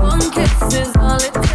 One kiss is all it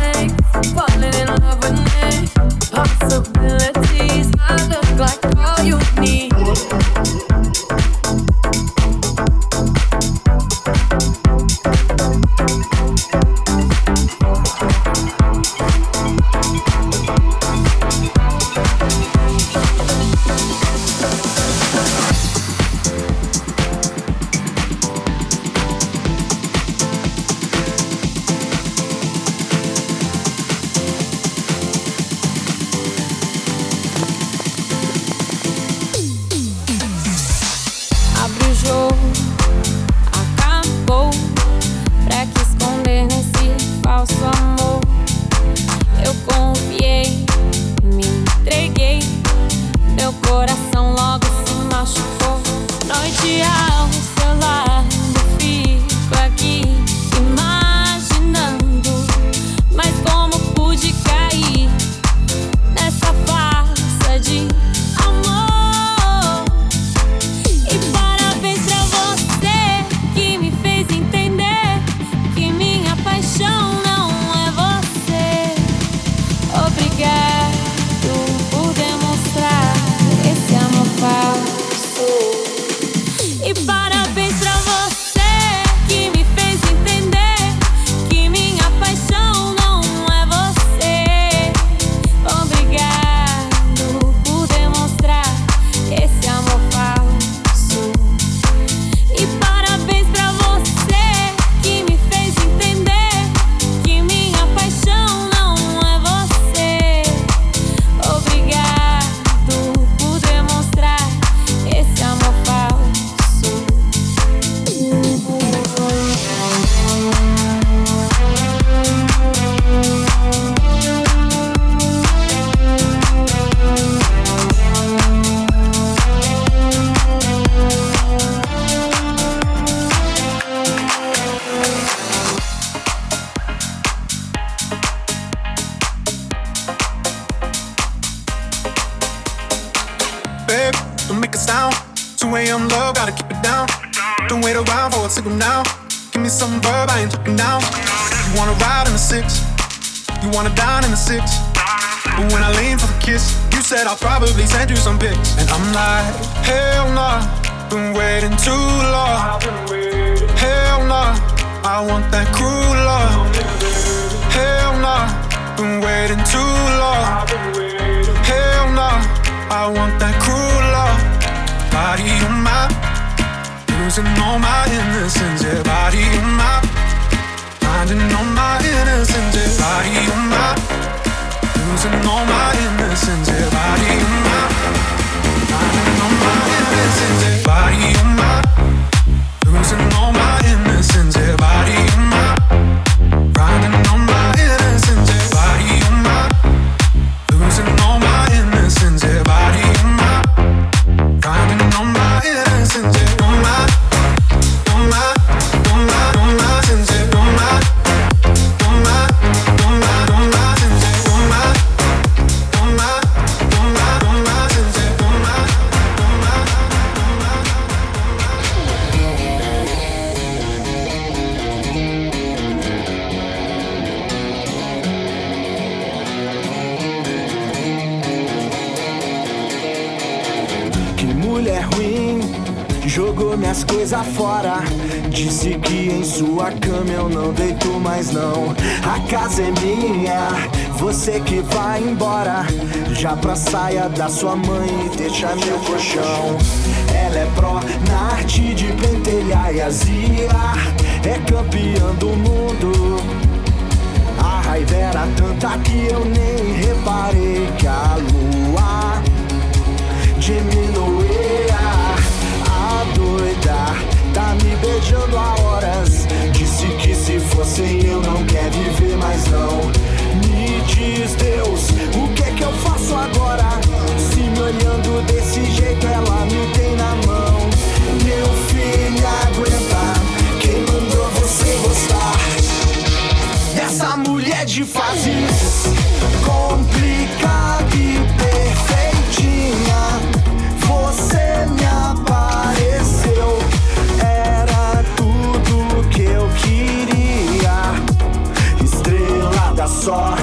eu não deito mais não. A casa é minha, você que vai embora. Já pra saia da sua mãe e deixa meu colchão. Ela é pró na arte de pentelhar e azia, É campeã do mundo. A raiva era tanta que eu nem reparei que a lua diminuía. A doida tá me beijando a horas se fossem eu não quer viver mais não Me diz Deus, o que é que eu faço agora? Se me olhando desse jeito ela me tem na mão Meu filho aguenta, quem mandou você gostar? Dessa mulher de fases complicadas sorte.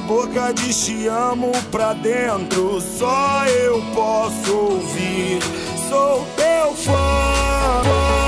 Boca diz te amo pra dentro, só eu posso ouvir. Sou teu I've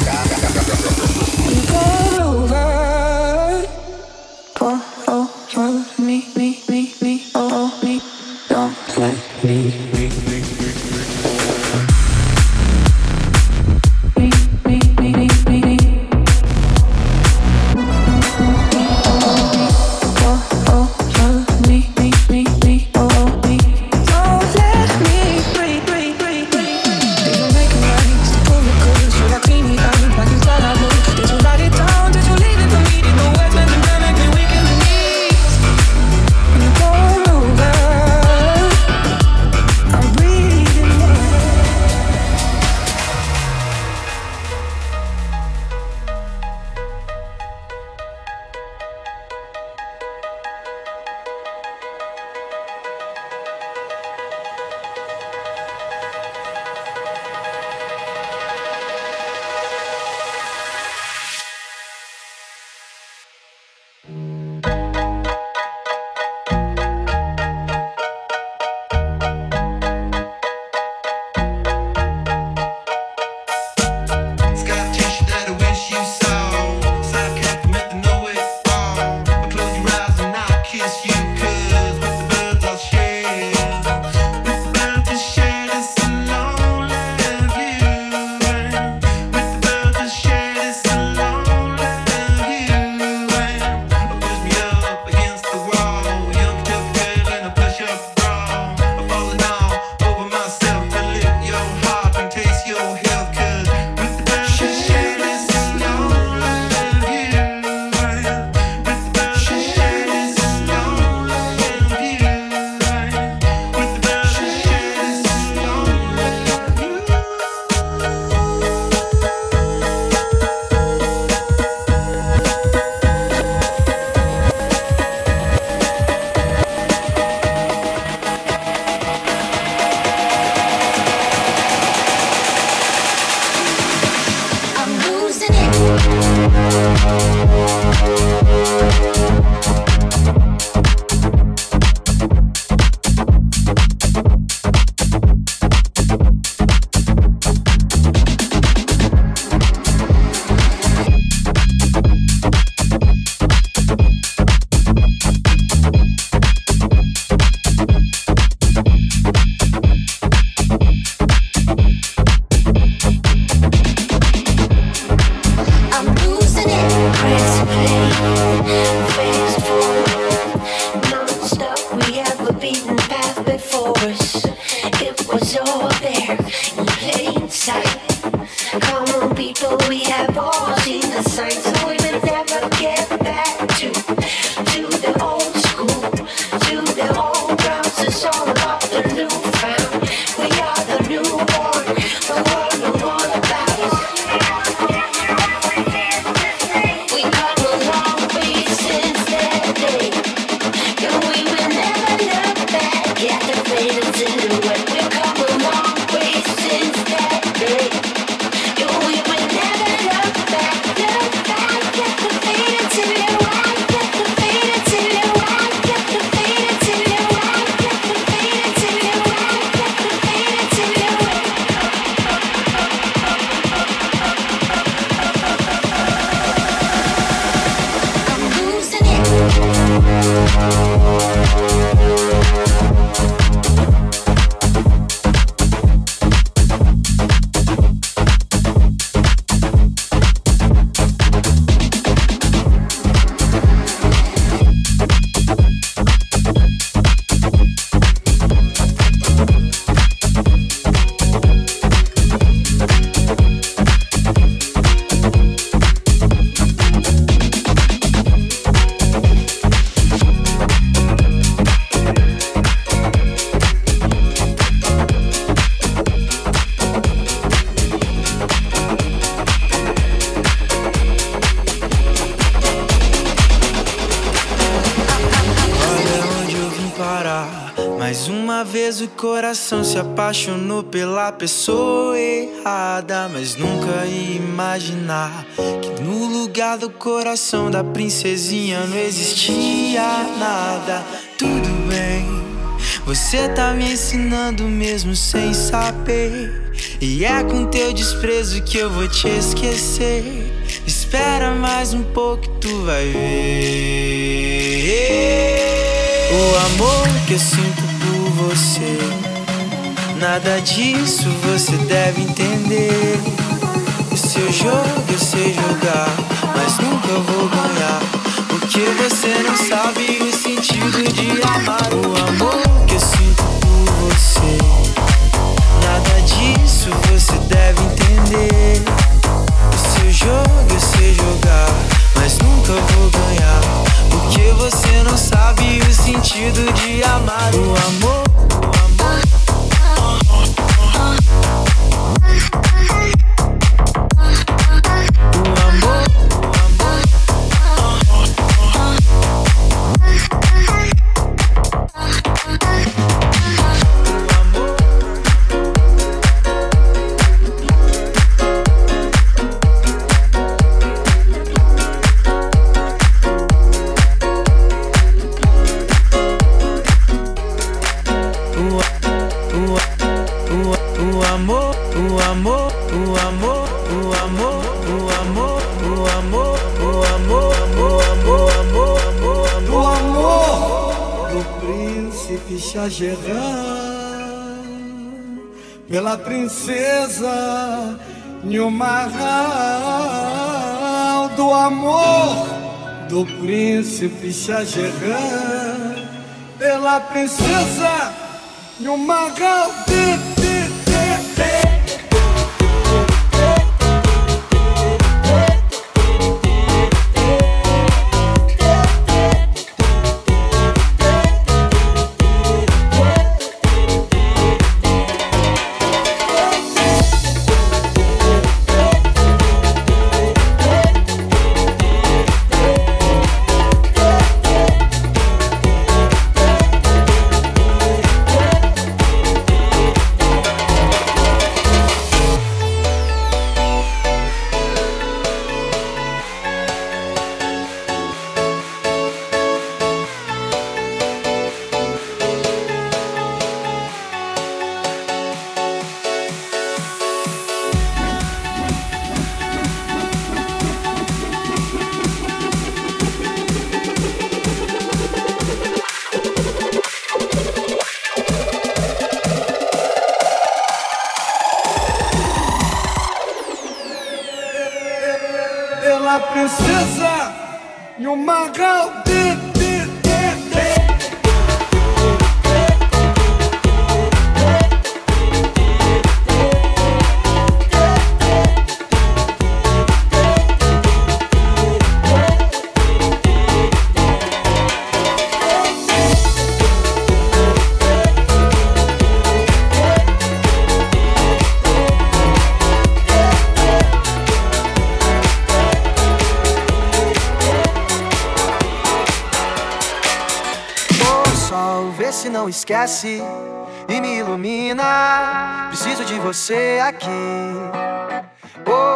me. Coração pela pessoa errada, mas nunca ia imaginar que no lugar do coração da princesinha não existia nada. Tudo bem, você tá me ensinando mesmo sem saber. E é com teu desprezo que eu vou te esquecer. Espera mais um pouco, tu vai ver. O amor que eu sinto por você Nada disso você deve entender. O seu jogo eu sei jogar, mas nunca vou ganhar. Porque você não sabe o sentido de amar o amor que eu sinto por você. Nada disso você deve entender. O seu jogo eu sei jogar, mas nunca vou ganhar. Porque você não sabe o sentido de amar o amor. Do príncipe Shahjahan pela princesa Nilmarral de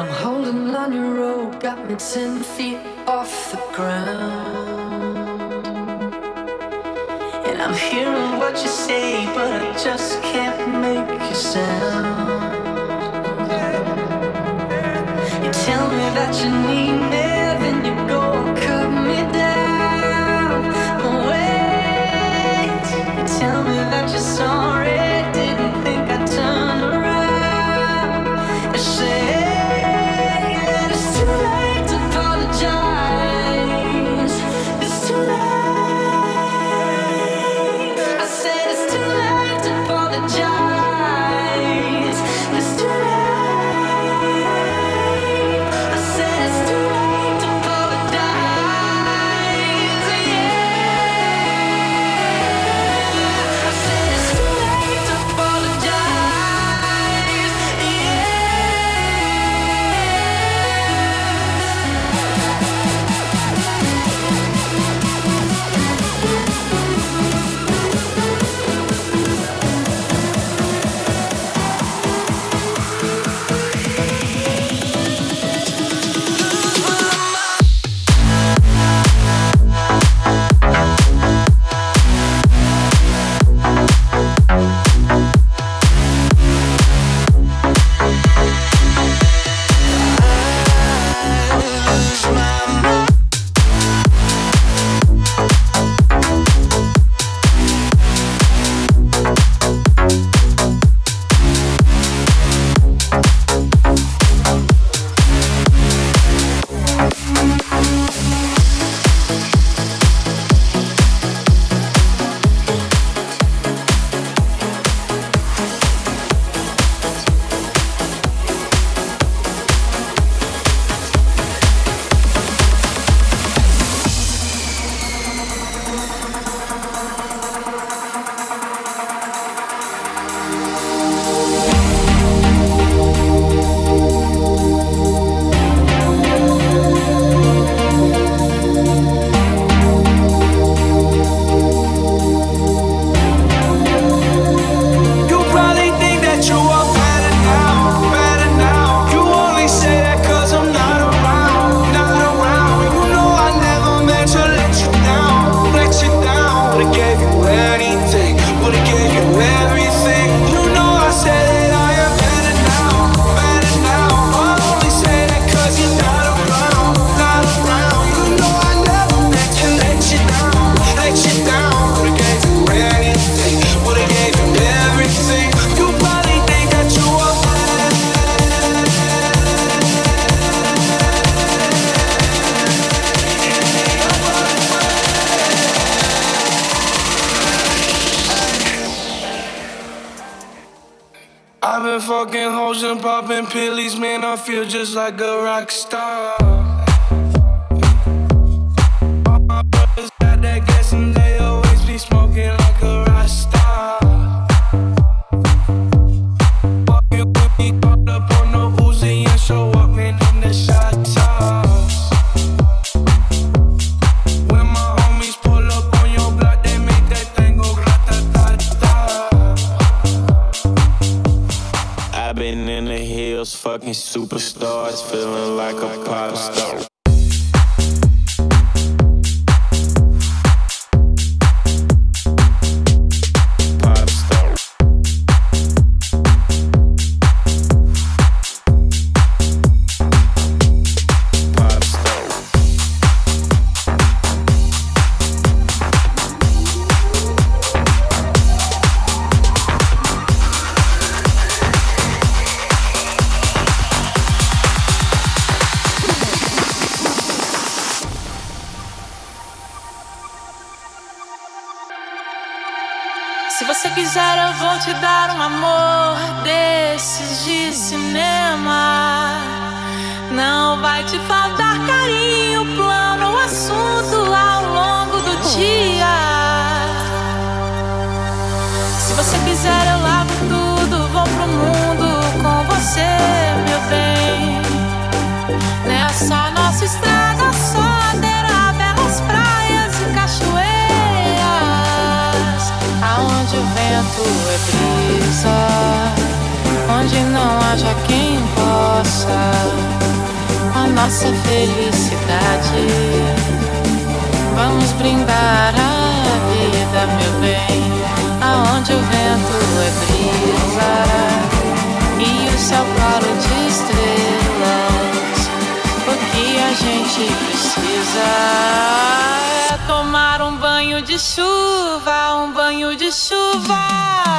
I'm holding on your rope, got me ten feet off the ground. And I'm hearing what you say, but I just can't make a sound. You tell me that you need me, Superstars feeling like a pop star. Tomar um banho de chuva, um banho de chuva.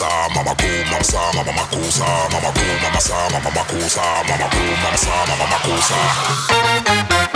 sa, mama cool, mama sa, mama mama cool sa, mama cool, mama sa, mama mama cool sa, mama cool, mama sa, mama mama cool sa.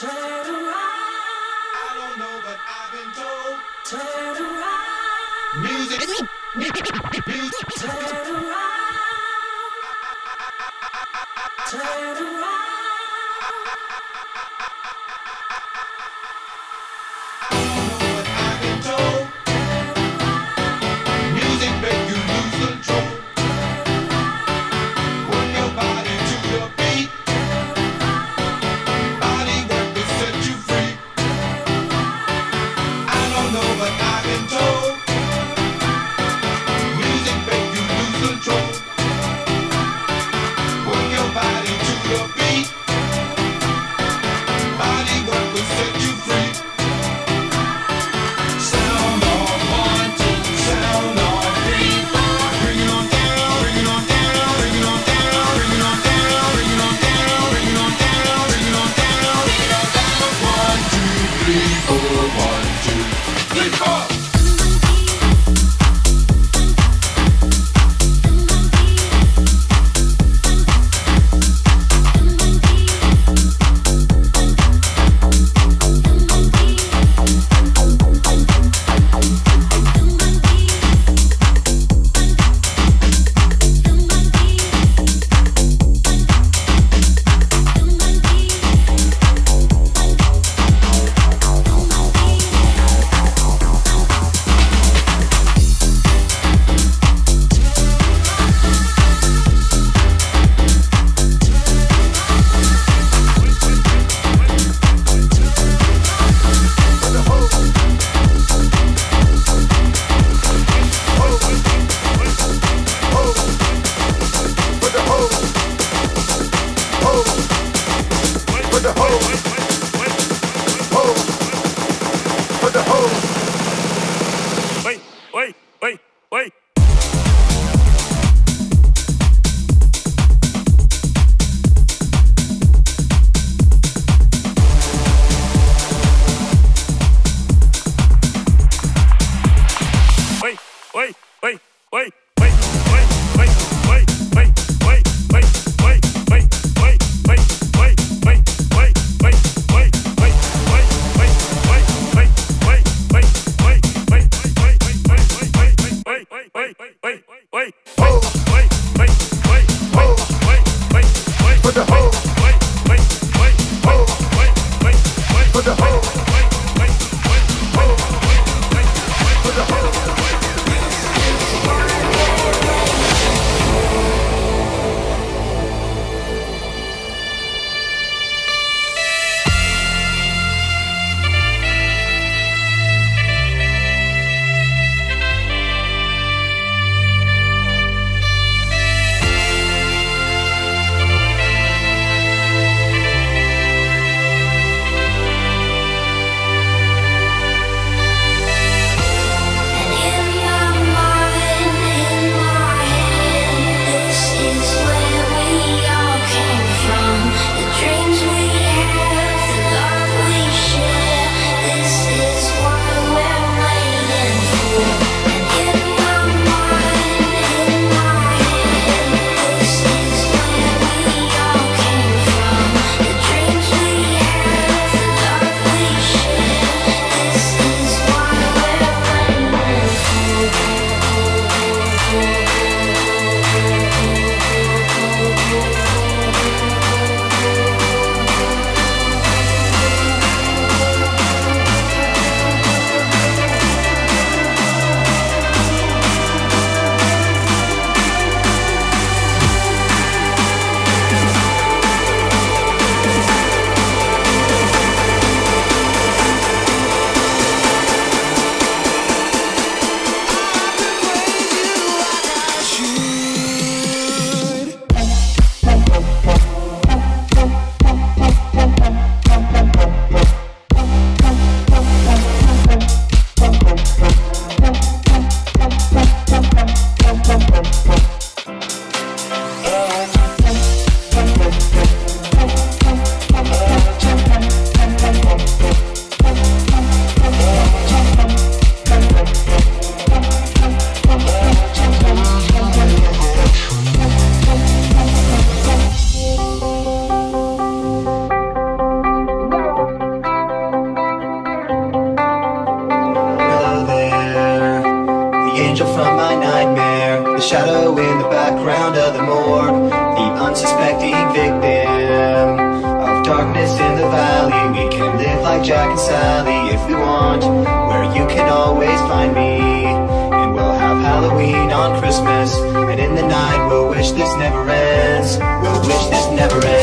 Turn around. I don't know, but I've been told. Turn around. Music. Music. Turn around. Turn around. wish this never ends. Wish this never ends.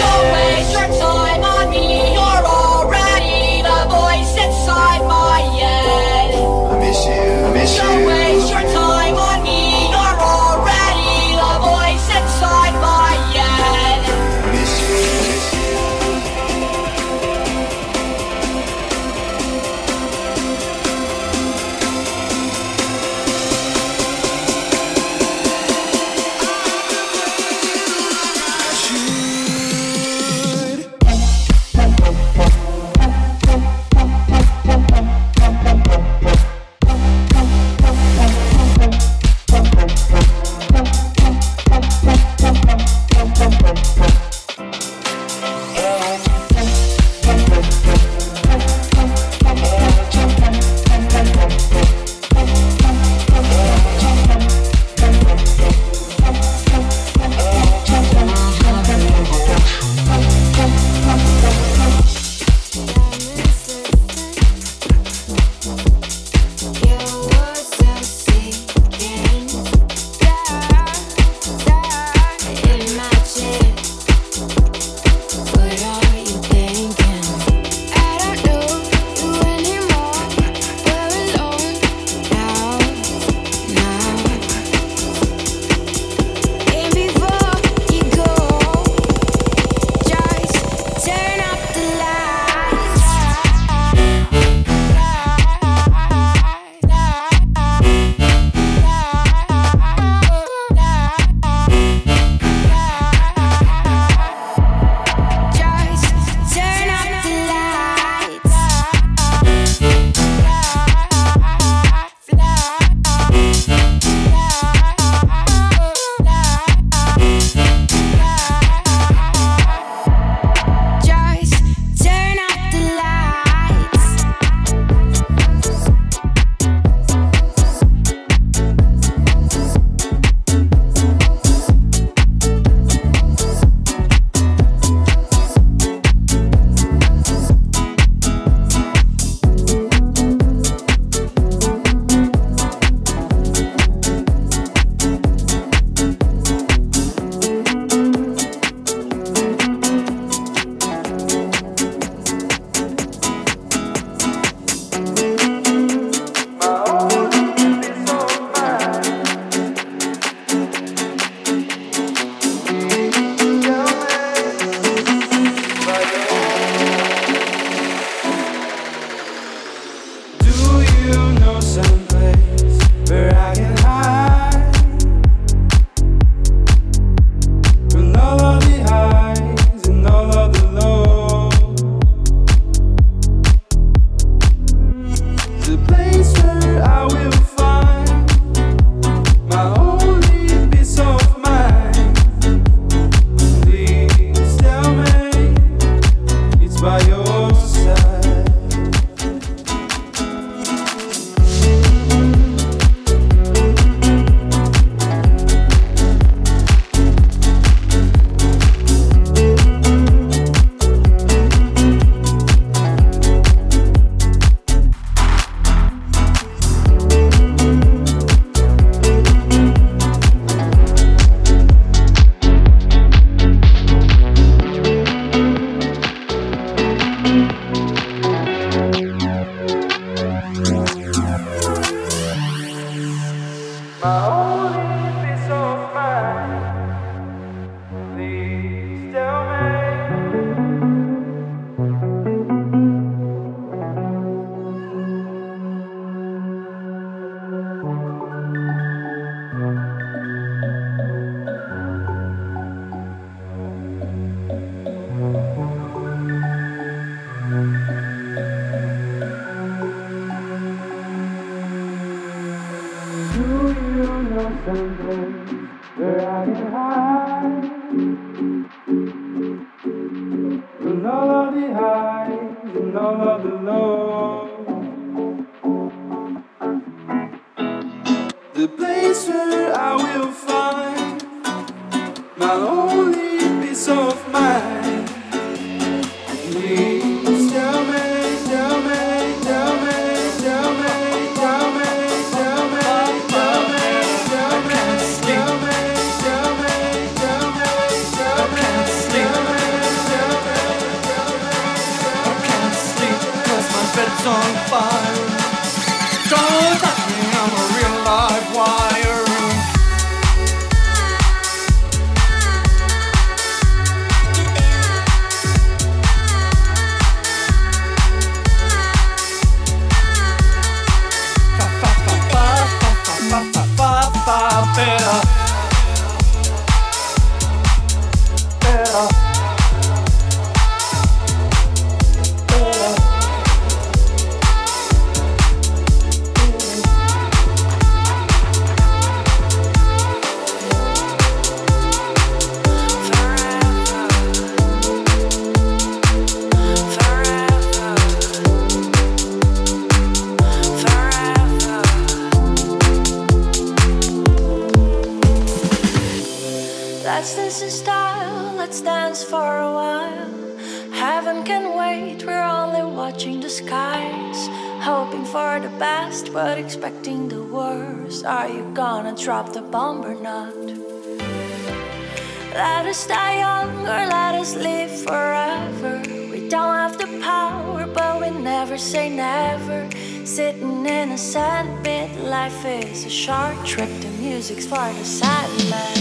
Us die young or let us live forever. We don't have the power, but we never say never. Sitting in a sandpit, life is a short trip. The music's for the silent.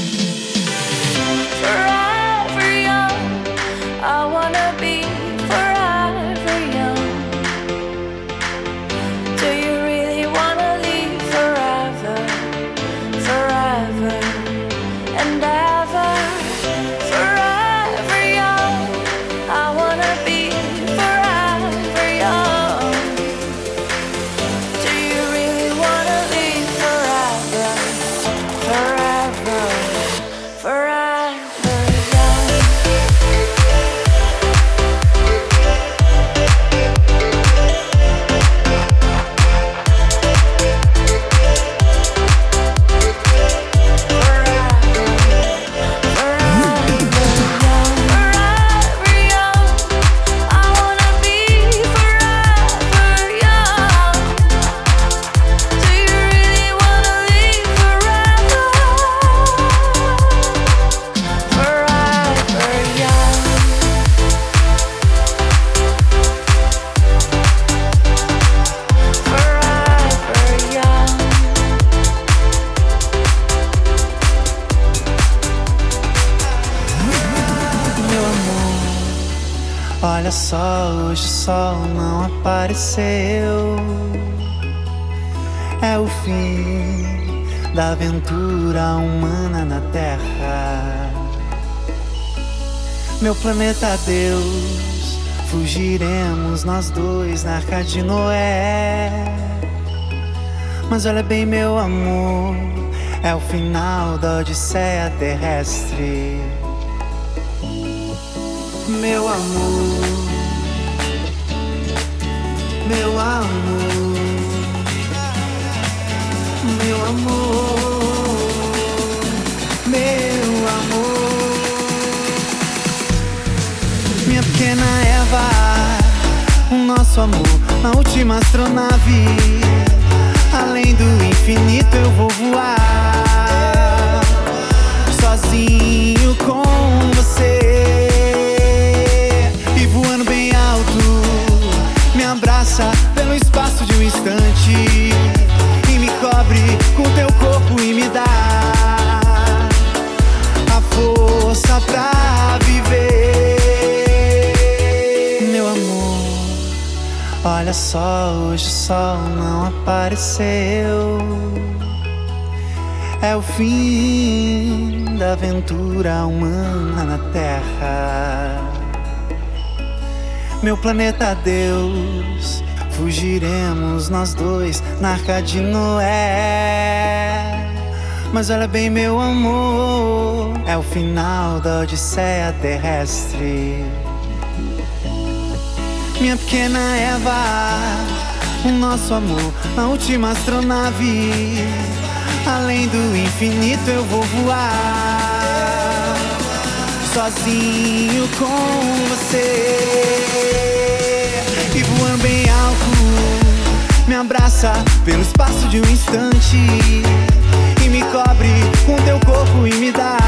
Forever young, I wanna be Meu planeta Deus, fugiremos nós dois na arca de Noé. Mas olha bem, meu amor, é o final da odisseia terrestre. Meu amor, meu amor, meu amor, meu Eva, o nosso amor na última astronave. Além do infinito eu vou voar sozinho com você e voando bem alto. Me abraça Olha só, hoje o sol não apareceu. É o fim da aventura humana na Terra. Meu planeta Deus, fugiremos nós dois na arca de Noé. Mas olha bem, meu amor, é o final da odisseia terrestre. Minha pequena Eva, o nosso amor na última astronave. Além do infinito eu vou voar sozinho com você e voando bem alto. Me abraça pelo espaço de um instante e me cobre com teu corpo e me dá